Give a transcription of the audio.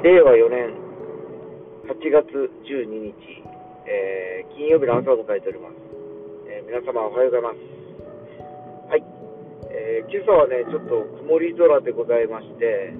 令和4年8月12日、えー、金曜日の朝を迎えております。えー、皆様おはようございます。はい。えー、今朝はね、ちょっと曇り空でございまして、